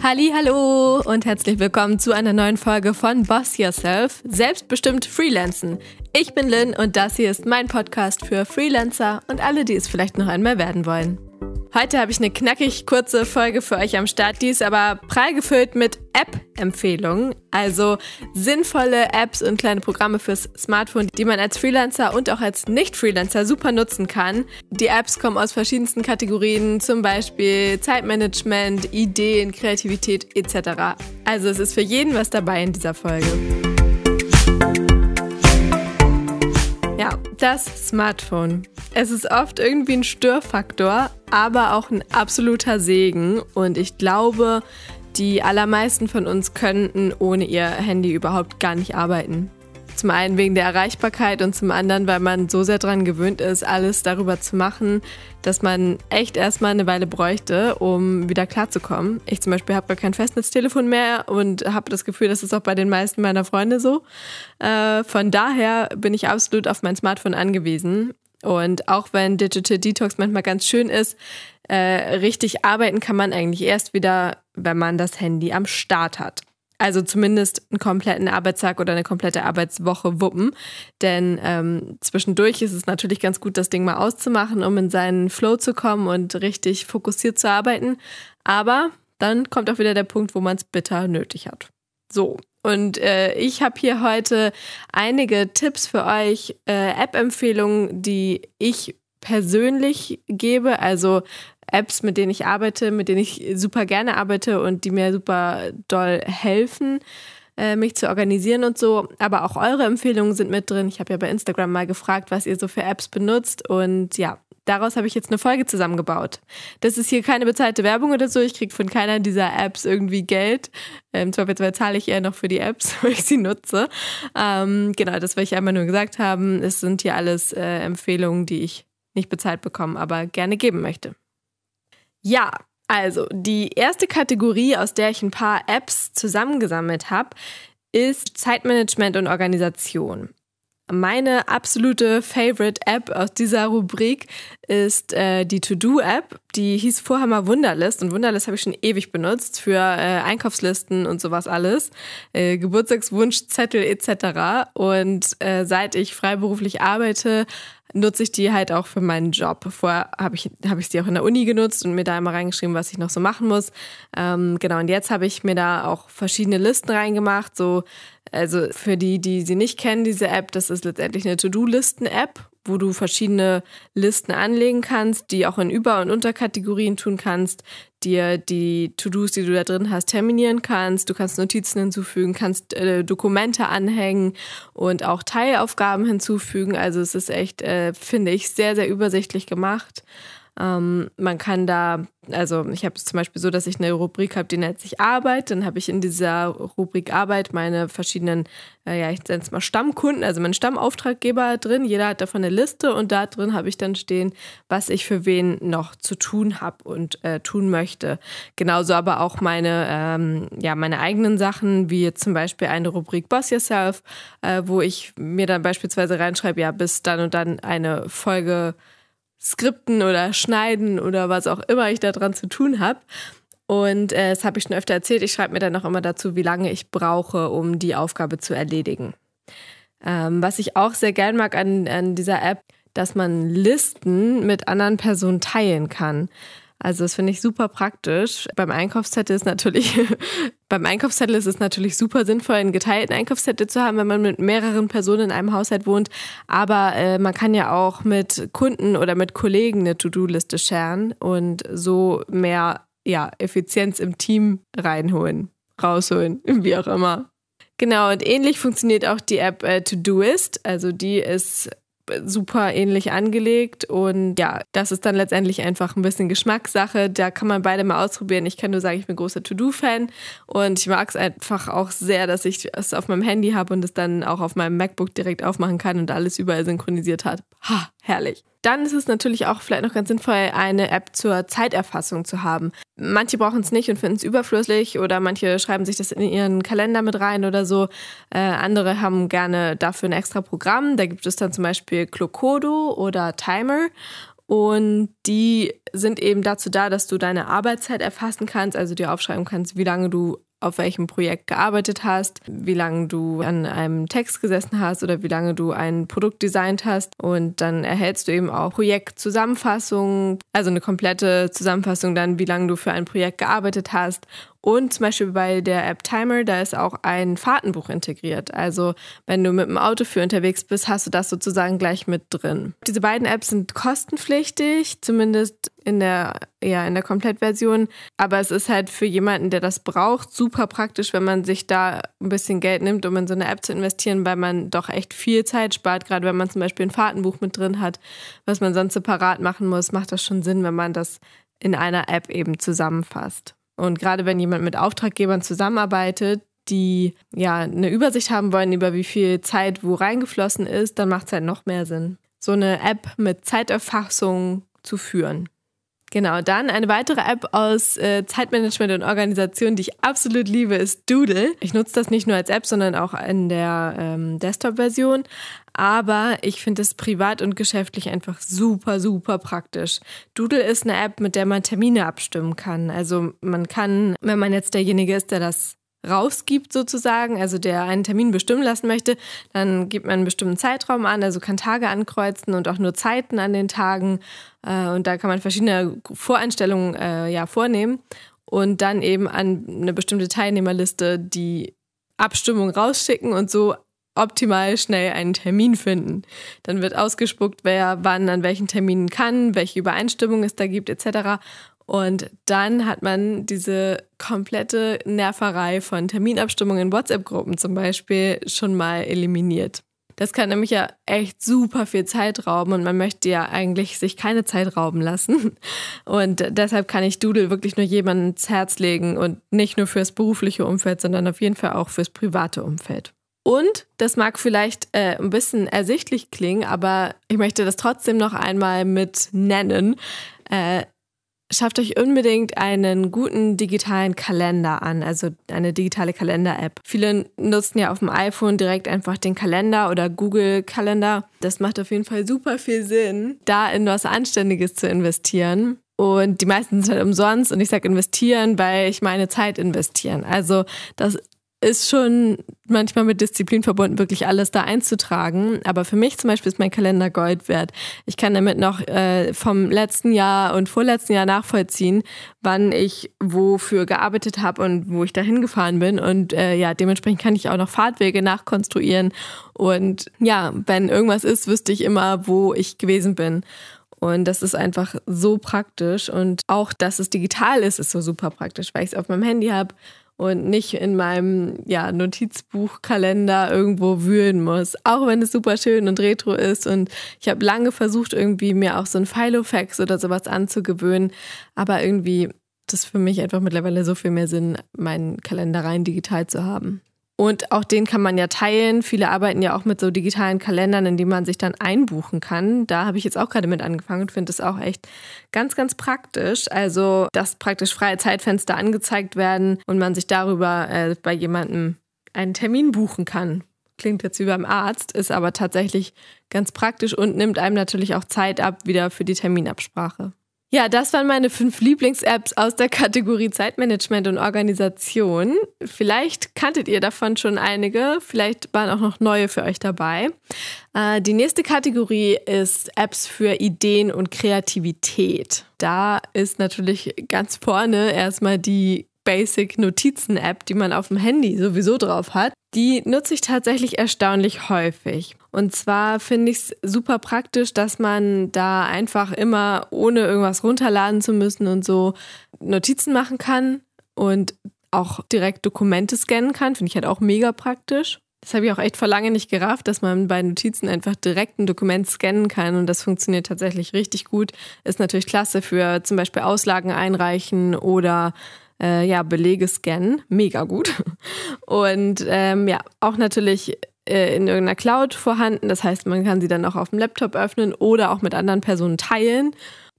Halli, hallo und herzlich willkommen zu einer neuen Folge von Boss Yourself, selbstbestimmt Freelancen. Ich bin Lynn und das hier ist mein Podcast für Freelancer und alle, die es vielleicht noch einmal werden wollen. Heute habe ich eine knackig kurze Folge für euch am Start. Die ist aber prall gefüllt mit App-Empfehlungen. Also sinnvolle Apps und kleine Programme fürs Smartphone, die man als Freelancer und auch als Nicht-Freelancer super nutzen kann. Die Apps kommen aus verschiedensten Kategorien, zum Beispiel Zeitmanagement, Ideen, Kreativität etc. Also es ist für jeden was dabei in dieser Folge. Das Smartphone. Es ist oft irgendwie ein Störfaktor, aber auch ein absoluter Segen. Und ich glaube, die allermeisten von uns könnten ohne ihr Handy überhaupt gar nicht arbeiten. Zum einen wegen der Erreichbarkeit und zum anderen, weil man so sehr daran gewöhnt ist, alles darüber zu machen, dass man echt erstmal eine Weile bräuchte, um wieder klarzukommen. Ich zum Beispiel habe gar kein Festnetztelefon mehr und habe das Gefühl, das ist auch bei den meisten meiner Freunde so. Äh, von daher bin ich absolut auf mein Smartphone angewiesen. Und auch wenn Digital Detox manchmal ganz schön ist, äh, richtig arbeiten kann man eigentlich erst wieder, wenn man das Handy am Start hat. Also zumindest einen kompletten Arbeitstag oder eine komplette Arbeitswoche wuppen. Denn ähm, zwischendurch ist es natürlich ganz gut, das Ding mal auszumachen, um in seinen Flow zu kommen und richtig fokussiert zu arbeiten. Aber dann kommt auch wieder der Punkt, wo man es bitter nötig hat. So, und äh, ich habe hier heute einige Tipps für euch, äh, App-Empfehlungen, die ich persönlich gebe. Also Apps, mit denen ich arbeite, mit denen ich super gerne arbeite und die mir super doll helfen, äh, mich zu organisieren und so. Aber auch eure Empfehlungen sind mit drin. Ich habe ja bei Instagram mal gefragt, was ihr so für Apps benutzt und ja, daraus habe ich jetzt eine Folge zusammengebaut. Das ist hier keine bezahlte Werbung oder so. Ich kriege von keiner dieser Apps irgendwie Geld. Im Zweifelsfall zahle ich eher noch für die Apps, weil ich sie nutze. Ähm, genau, das will ich einmal nur gesagt haben. Es sind hier alles äh, Empfehlungen, die ich nicht bezahlt bekomme, aber gerne geben möchte. Ja, also die erste Kategorie, aus der ich ein paar Apps zusammengesammelt habe, ist Zeitmanagement und Organisation. Meine absolute Favorite App aus dieser Rubrik ist äh, die To-Do-App. Die hieß vorher mal Wunderlist und Wunderlist habe ich schon ewig benutzt für äh, Einkaufslisten und sowas alles, äh, Geburtstagswunschzettel etc. Und äh, seit ich freiberuflich arbeite, nutze ich die halt auch für meinen Job. Vorher habe ich, hab ich die auch in der Uni genutzt und mir da immer reingeschrieben, was ich noch so machen muss. Ähm, genau, und jetzt habe ich mir da auch verschiedene Listen reingemacht. So, also für die, die sie nicht kennen, diese App, das ist letztendlich eine To-Do-Listen-App wo du verschiedene Listen anlegen kannst, die auch in Über- und Unterkategorien tun kannst, dir die To-Dos, die du da drin hast, terminieren kannst. Du kannst Notizen hinzufügen, kannst äh, Dokumente anhängen und auch Teilaufgaben hinzufügen. Also es ist echt, äh, finde ich, sehr, sehr übersichtlich gemacht. Ähm, man kann da, also ich habe es zum Beispiel so, dass ich eine Rubrik habe, die nennt sich Arbeit. Dann habe ich in dieser Rubrik Arbeit meine verschiedenen, äh, ja, ich nenne es mal Stammkunden, also meine Stammauftraggeber drin. Jeder hat davon eine Liste und da drin habe ich dann stehen, was ich für wen noch zu tun habe und äh, tun möchte. Genauso aber auch meine, ähm, ja, meine eigenen Sachen, wie zum Beispiel eine Rubrik Boss Yourself, äh, wo ich mir dann beispielsweise reinschreibe, ja, bis dann und dann eine Folge Skripten oder Schneiden oder was auch immer ich da dran zu tun habe. Und äh, das habe ich schon öfter erzählt. Ich schreibe mir dann auch immer dazu, wie lange ich brauche, um die Aufgabe zu erledigen. Ähm, was ich auch sehr gern mag an, an dieser App, dass man Listen mit anderen Personen teilen kann. Also das finde ich super praktisch. Beim Einkaufszettel ist natürlich, beim Einkaufszettel ist es natürlich super sinnvoll, einen geteilten Einkaufszettel zu haben, wenn man mit mehreren Personen in einem Haushalt wohnt. Aber äh, man kann ja auch mit Kunden oder mit Kollegen eine To-Do-Liste scheren und so mehr ja, Effizienz im Team reinholen, rausholen, wie auch immer. Genau, und ähnlich funktioniert auch die App äh, Todoist. Also die ist super ähnlich angelegt und ja, das ist dann letztendlich einfach ein bisschen Geschmackssache. Da kann man beide mal ausprobieren. Ich kann nur sagen, ich bin großer To-Do-Fan und ich mag es einfach auch sehr, dass ich es auf meinem Handy habe und es dann auch auf meinem MacBook direkt aufmachen kann und alles überall synchronisiert hat. Ha, herrlich. Dann ist es natürlich auch vielleicht noch ganz sinnvoll, eine App zur Zeiterfassung zu haben. Manche brauchen es nicht und finden es überflüssig oder manche schreiben sich das in ihren Kalender mit rein oder so. Äh, andere haben gerne dafür ein extra Programm. Da gibt es dann zum Beispiel Clocodo oder Timer. Und die sind eben dazu da, dass du deine Arbeitszeit erfassen kannst, also dir aufschreiben kannst, wie lange du auf welchem Projekt gearbeitet hast, wie lange du an einem Text gesessen hast oder wie lange du ein Produkt designt hast. Und dann erhältst du eben auch Projektzusammenfassungen, also eine komplette Zusammenfassung dann, wie lange du für ein Projekt gearbeitet hast und zum Beispiel bei der App Timer, da ist auch ein Fahrtenbuch integriert. Also wenn du mit dem Auto für unterwegs bist, hast du das sozusagen gleich mit drin. Diese beiden Apps sind kostenpflichtig, zumindest in der, ja, in der Komplettversion. Aber es ist halt für jemanden, der das braucht, super praktisch, wenn man sich da ein bisschen Geld nimmt, um in so eine App zu investieren, weil man doch echt viel Zeit spart. Gerade wenn man zum Beispiel ein Fahrtenbuch mit drin hat, was man sonst separat machen muss, macht das schon Sinn, wenn man das in einer App eben zusammenfasst. Und gerade wenn jemand mit Auftraggebern zusammenarbeitet, die ja eine Übersicht haben wollen, über wie viel Zeit wo reingeflossen ist, dann macht es halt noch mehr Sinn, so eine App mit Zeiterfassung zu führen. Genau, dann eine weitere App aus äh, Zeitmanagement und Organisation, die ich absolut liebe, ist Doodle. Ich nutze das nicht nur als App, sondern auch in der ähm, Desktop-Version. Aber ich finde es privat und geschäftlich einfach super, super praktisch. Doodle ist eine App, mit der man Termine abstimmen kann. Also man kann, wenn man jetzt derjenige ist, der das rausgibt sozusagen, also der einen Termin bestimmen lassen möchte, dann gibt man einen bestimmten Zeitraum an, also kann Tage ankreuzen und auch nur Zeiten an den Tagen äh, und da kann man verschiedene Voreinstellungen äh, ja vornehmen und dann eben an eine bestimmte Teilnehmerliste die Abstimmung rausschicken und so optimal schnell einen Termin finden. Dann wird ausgespuckt, wer wann an welchen Terminen kann, welche Übereinstimmung es da gibt etc. Und dann hat man diese komplette Nerverei von Terminabstimmungen in WhatsApp-Gruppen zum Beispiel schon mal eliminiert. Das kann nämlich ja echt super viel Zeit rauben und man möchte ja eigentlich sich keine Zeit rauben lassen. Und deshalb kann ich Doodle wirklich nur jemandem ins Herz legen und nicht nur fürs berufliche Umfeld, sondern auf jeden Fall auch fürs private Umfeld. Und das mag vielleicht äh, ein bisschen ersichtlich klingen, aber ich möchte das trotzdem noch einmal mit nennen. Äh, schafft euch unbedingt einen guten digitalen Kalender an, also eine digitale Kalender-App. Viele nutzen ja auf dem iPhone direkt einfach den Kalender oder Google Kalender. Das macht auf jeden Fall super viel Sinn, da in was Anständiges zu investieren. Und die meisten sind halt umsonst und ich sage investieren, weil ich meine Zeit investieren. Also das ist schon manchmal mit Disziplin verbunden, wirklich alles da einzutragen. Aber für mich zum Beispiel ist mein Kalender Gold wert. Ich kann damit noch äh, vom letzten Jahr und vorletzten Jahr nachvollziehen, wann ich wofür gearbeitet habe und wo ich dahin gefahren bin. Und äh, ja, dementsprechend kann ich auch noch Fahrtwege nachkonstruieren. Und ja, wenn irgendwas ist, wüsste ich immer, wo ich gewesen bin. Und das ist einfach so praktisch. Und auch, dass es digital ist, ist so super praktisch, weil ich es auf meinem Handy habe und nicht in meinem ja, Notizbuchkalender irgendwo wühlen muss. Auch wenn es super schön und retro ist. Und ich habe lange versucht, irgendwie mir auch so ein Filofax oder sowas anzugewöhnen. Aber irgendwie das für mich einfach mittlerweile so viel mehr Sinn, meinen Kalender rein digital zu haben. Und auch den kann man ja teilen. Viele arbeiten ja auch mit so digitalen Kalendern, in die man sich dann einbuchen kann. Da habe ich jetzt auch gerade mit angefangen und finde es auch echt ganz, ganz praktisch. Also, dass praktisch freie Zeitfenster angezeigt werden und man sich darüber äh, bei jemandem einen Termin buchen kann. Klingt jetzt wie beim Arzt, ist aber tatsächlich ganz praktisch und nimmt einem natürlich auch Zeit ab wieder für die Terminabsprache. Ja, das waren meine fünf Lieblings-Apps aus der Kategorie Zeitmanagement und Organisation. Vielleicht kanntet ihr davon schon einige, vielleicht waren auch noch neue für euch dabei. Äh, die nächste Kategorie ist Apps für Ideen und Kreativität. Da ist natürlich ganz vorne erstmal die Basic Notizen-App, die man auf dem Handy sowieso drauf hat, die nutze ich tatsächlich erstaunlich häufig. Und zwar finde ich es super praktisch, dass man da einfach immer, ohne irgendwas runterladen zu müssen und so, Notizen machen kann und auch direkt Dokumente scannen kann. Finde ich halt auch mega praktisch. Das habe ich auch echt vor lange nicht gerafft, dass man bei Notizen einfach direkt ein Dokument scannen kann und das funktioniert tatsächlich richtig gut. Ist natürlich klasse für zum Beispiel Auslagen einreichen oder äh, ja, Belege scannen. Mega gut. Und ähm, ja, auch natürlich äh, in irgendeiner Cloud vorhanden. Das heißt, man kann sie dann auch auf dem Laptop öffnen oder auch mit anderen Personen teilen.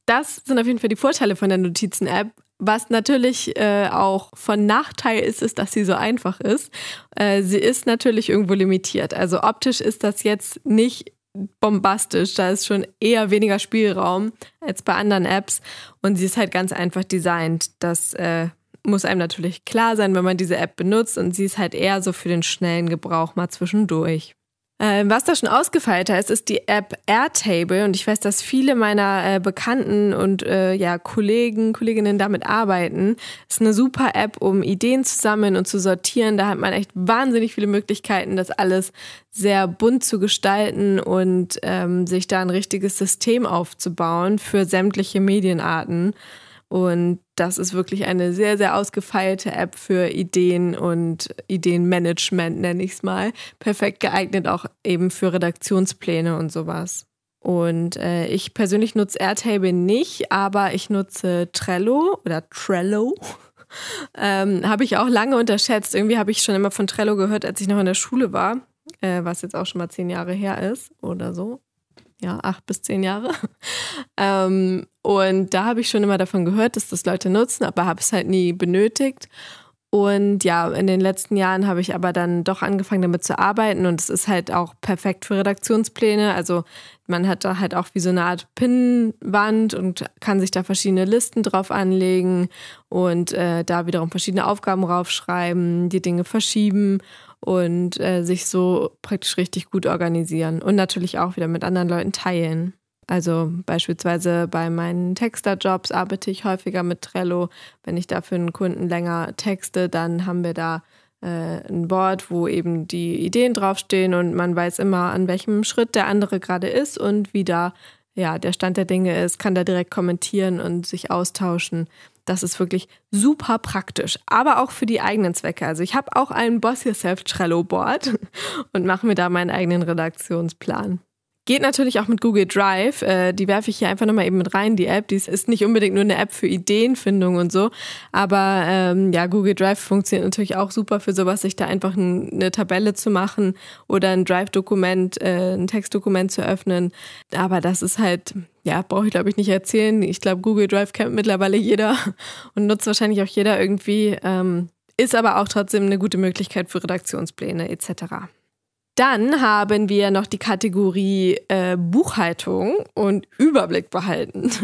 Das sind auf jeden Fall die Vorteile von der Notizen-App. Was natürlich äh, auch von Nachteil ist, ist, dass sie so einfach ist. Äh, sie ist natürlich irgendwo limitiert. Also optisch ist das jetzt nicht bombastisch. Da ist schon eher weniger Spielraum als bei anderen Apps. Und sie ist halt ganz einfach designt. Das äh, muss einem natürlich klar sein, wenn man diese App benutzt. Und sie ist halt eher so für den schnellen Gebrauch mal zwischendurch. Ähm, was da schon ausgefeilter ist, ist die App Airtable und ich weiß, dass viele meiner äh, Bekannten und äh, ja, Kollegen, Kolleginnen damit arbeiten. Ist eine super App, um Ideen zu sammeln und zu sortieren. Da hat man echt wahnsinnig viele Möglichkeiten, das alles sehr bunt zu gestalten und ähm, sich da ein richtiges System aufzubauen für sämtliche Medienarten. Und das ist wirklich eine sehr, sehr ausgefeilte App für Ideen und Ideenmanagement, nenne ich es mal. Perfekt geeignet auch eben für Redaktionspläne und sowas. Und äh, ich persönlich nutze Airtable nicht, aber ich nutze Trello oder Trello. ähm, habe ich auch lange unterschätzt. Irgendwie habe ich schon immer von Trello gehört, als ich noch in der Schule war, äh, was jetzt auch schon mal zehn Jahre her ist oder so ja, acht bis zehn Jahre. ähm, und da habe ich schon immer davon gehört, dass das Leute nutzen, aber habe es halt nie benötigt. Und ja, in den letzten Jahren habe ich aber dann doch angefangen damit zu arbeiten und es ist halt auch perfekt für Redaktionspläne. Also man hat da halt auch wie so eine Art Pinnwand und kann sich da verschiedene Listen drauf anlegen und äh, da wiederum verschiedene Aufgaben raufschreiben, die Dinge verschieben und äh, sich so praktisch richtig gut organisieren und natürlich auch wieder mit anderen Leuten teilen. Also beispielsweise bei meinen Texterjobs arbeite ich häufiger mit Trello. Wenn ich da für einen Kunden länger texte, dann haben wir da äh, ein Board, wo eben die Ideen draufstehen und man weiß immer, an welchem Schritt der andere gerade ist und wie da ja, der Stand der Dinge ist, kann da direkt kommentieren und sich austauschen. Das ist wirklich super praktisch, aber auch für die eigenen Zwecke. Also ich habe auch ein Boss Yourself Trello Board und mache mir da meinen eigenen Redaktionsplan. Geht natürlich auch mit Google Drive. Äh, die werfe ich hier einfach nochmal eben mit rein, die App. Die ist nicht unbedingt nur eine App für Ideenfindung und so. Aber ähm, ja, Google Drive funktioniert natürlich auch super für sowas, sich da einfach ein, eine Tabelle zu machen oder ein Drive-Dokument, äh, ein Textdokument zu öffnen. Aber das ist halt, ja, brauche ich glaube ich nicht erzählen. Ich glaube, Google Drive kennt mittlerweile jeder und nutzt wahrscheinlich auch jeder irgendwie. Ähm, ist aber auch trotzdem eine gute Möglichkeit für Redaktionspläne etc. Dann haben wir noch die Kategorie äh, Buchhaltung und Überblick behalten.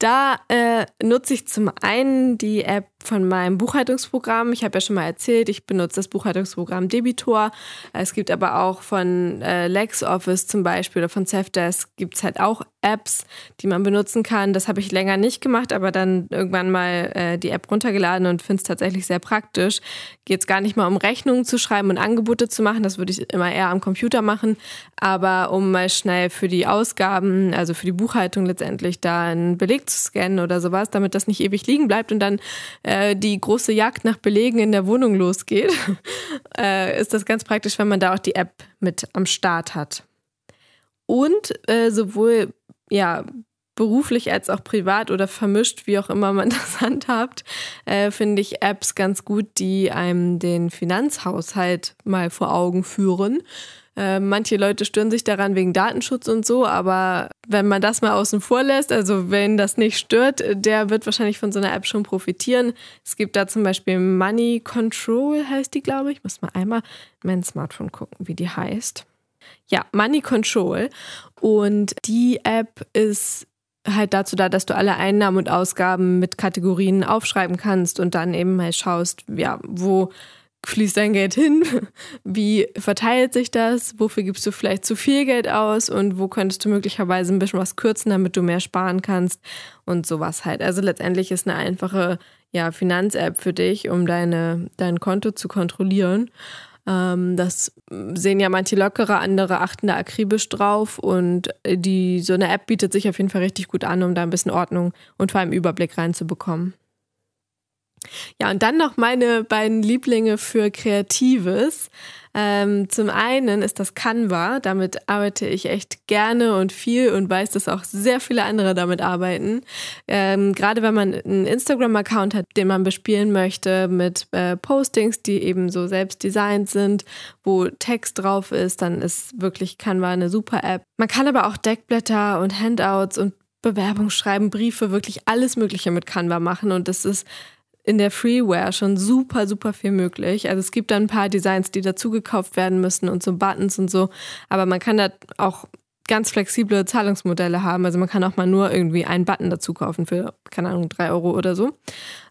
Da äh, nutze ich zum einen die App von meinem Buchhaltungsprogramm. Ich habe ja schon mal erzählt, ich benutze das Buchhaltungsprogramm Debitor. Es gibt aber auch von äh, LexOffice zum Beispiel oder von Safdesk gibt es halt auch Apps, die man benutzen kann. Das habe ich länger nicht gemacht, aber dann irgendwann mal äh, die App runtergeladen und finde es tatsächlich sehr praktisch. Geht es gar nicht mal um Rechnungen zu schreiben und Angebote zu machen, das würde ich immer eher am Computer machen, aber um mal schnell für die Ausgaben, also für die Buchhaltung letztendlich da einen Beleg zu scannen oder sowas, damit das nicht ewig liegen bleibt und dann die große Jagd nach Belegen in der Wohnung losgeht, äh, ist das ganz praktisch, wenn man da auch die App mit am Start hat. Und äh, sowohl ja, beruflich als auch privat oder vermischt, wie auch immer man das handhabt, äh, finde ich Apps ganz gut, die einem den Finanzhaushalt mal vor Augen führen. Äh, manche Leute stören sich daran wegen Datenschutz und so, aber wenn man das mal außen vor lässt, also wenn das nicht stört, der wird wahrscheinlich von so einer App schon profitieren. Es gibt da zum Beispiel Money Control, heißt die, glaube ich. Ich muss mal einmal mein Smartphone gucken, wie die heißt. Ja, Money Control. Und die App ist halt dazu da, dass du alle Einnahmen und Ausgaben mit Kategorien aufschreiben kannst und dann eben mal schaust, ja, wo fließt dein Geld hin? Wie verteilt sich das? Wofür gibst du vielleicht zu viel Geld aus? Und wo könntest du möglicherweise ein bisschen was kürzen, damit du mehr sparen kannst? Und sowas halt. Also letztendlich ist eine einfache ja, Finanz-App für dich, um deine, dein Konto zu kontrollieren. Ähm, das sehen ja manche lockerer, andere achten da akribisch drauf. Und die, so eine App bietet sich auf jeden Fall richtig gut an, um da ein bisschen Ordnung und vor allem Überblick reinzubekommen. Ja, und dann noch meine beiden Lieblinge für Kreatives. Ähm, zum einen ist das Canva. Damit arbeite ich echt gerne und viel und weiß, dass auch sehr viele andere damit arbeiten. Ähm, gerade wenn man einen Instagram-Account hat, den man bespielen möchte mit äh, Postings, die eben so selbst designt sind, wo Text drauf ist, dann ist wirklich Canva eine super App. Man kann aber auch Deckblätter und Handouts und Bewerbung schreiben, Briefe, wirklich alles Mögliche mit Canva machen und das ist in der Freeware schon super, super viel möglich. Also es gibt da ein paar Designs, die dazu gekauft werden müssen und so Buttons und so. Aber man kann da auch ganz flexible Zahlungsmodelle haben. Also man kann auch mal nur irgendwie einen Button dazu kaufen für, keine Ahnung, drei Euro oder so.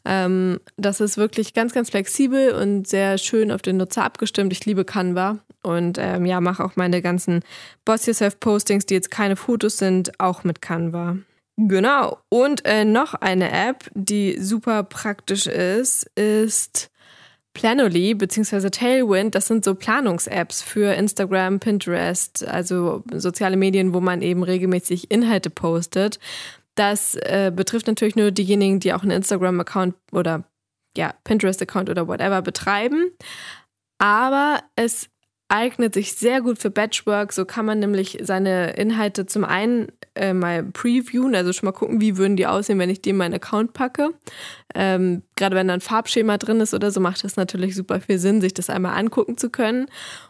Ähm, das ist wirklich ganz, ganz flexibel und sehr schön auf den Nutzer abgestimmt. Ich liebe Canva und ähm, ja, mache auch meine ganzen Boss Yourself Postings, die jetzt keine Fotos sind, auch mit Canva. Genau. Und äh, noch eine App, die super praktisch ist, ist Planoly bzw. Tailwind, das sind so Planungs-Apps für Instagram, Pinterest, also soziale Medien, wo man eben regelmäßig Inhalte postet. Das äh, betrifft natürlich nur diejenigen, die auch einen Instagram-Account oder ja, Pinterest-Account oder whatever betreiben. Aber es eignet sich sehr gut für Batchwork. So kann man nämlich seine Inhalte zum einen äh, mal previewen, also schon mal gucken, wie würden die aussehen, wenn ich die in meinen Account packe. Ähm, Gerade wenn da ein Farbschema drin ist oder so, macht es natürlich super viel Sinn, sich das einmal angucken zu können.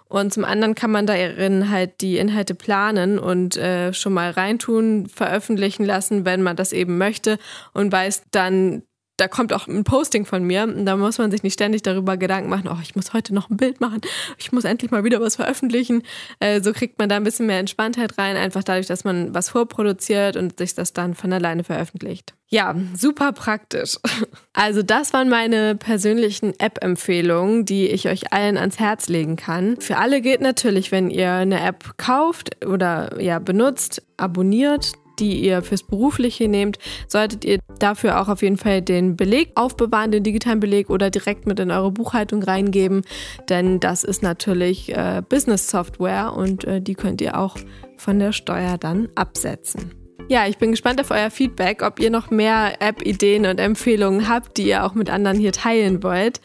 Und zum anderen kann man darin halt die Inhalte planen und äh, schon mal reintun, veröffentlichen lassen, wenn man das eben möchte und weiß dann, da kommt auch ein Posting von mir da muss man sich nicht ständig darüber Gedanken machen, oh, ich muss heute noch ein Bild machen, ich muss endlich mal wieder was veröffentlichen. Äh, so kriegt man da ein bisschen mehr Entspanntheit rein, einfach dadurch, dass man was vorproduziert und sich das dann von alleine veröffentlicht. Ja, super praktisch. Also das waren meine persönlichen App-Empfehlungen, die ich euch allen ans Herz legen kann. Für alle gilt natürlich, wenn ihr eine App kauft oder ja benutzt, abonniert, die ihr fürs Berufliche nehmt, solltet ihr dafür auch auf jeden Fall den Beleg aufbewahren, den digitalen Beleg oder direkt mit in eure Buchhaltung reingeben, denn das ist natürlich äh, Business-Software und äh, die könnt ihr auch von der Steuer dann absetzen. Ja, ich bin gespannt auf euer Feedback, ob ihr noch mehr App-Ideen und Empfehlungen habt, die ihr auch mit anderen hier teilen wollt.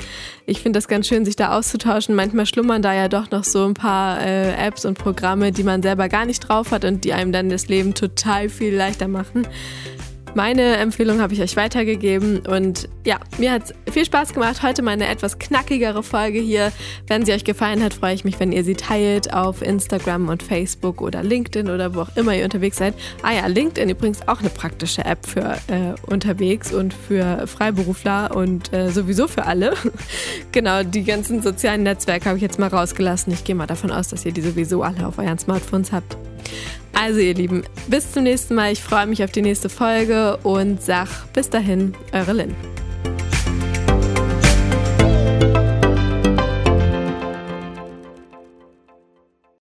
Ich finde das ganz schön, sich da auszutauschen. Manchmal schlummern da ja doch noch so ein paar äh, Apps und Programme, die man selber gar nicht drauf hat und die einem dann das Leben total viel leichter machen. Meine Empfehlung habe ich euch weitergegeben und ja, mir hat es viel Spaß gemacht. Heute mal eine etwas knackigere Folge hier. Wenn sie euch gefallen hat, freue ich mich, wenn ihr sie teilt auf Instagram und Facebook oder LinkedIn oder wo auch immer ihr unterwegs seid. Ah ja, LinkedIn übrigens auch eine praktische App für äh, unterwegs und für Freiberufler und äh, sowieso für alle. genau, die ganzen sozialen Netzwerke habe ich jetzt mal rausgelassen. Ich gehe mal davon aus, dass ihr die sowieso alle auf euren Smartphones habt. Also ihr Lieben, bis zum nächsten Mal. Ich freue mich auf die nächste Folge und sag bis dahin, eure Lynn.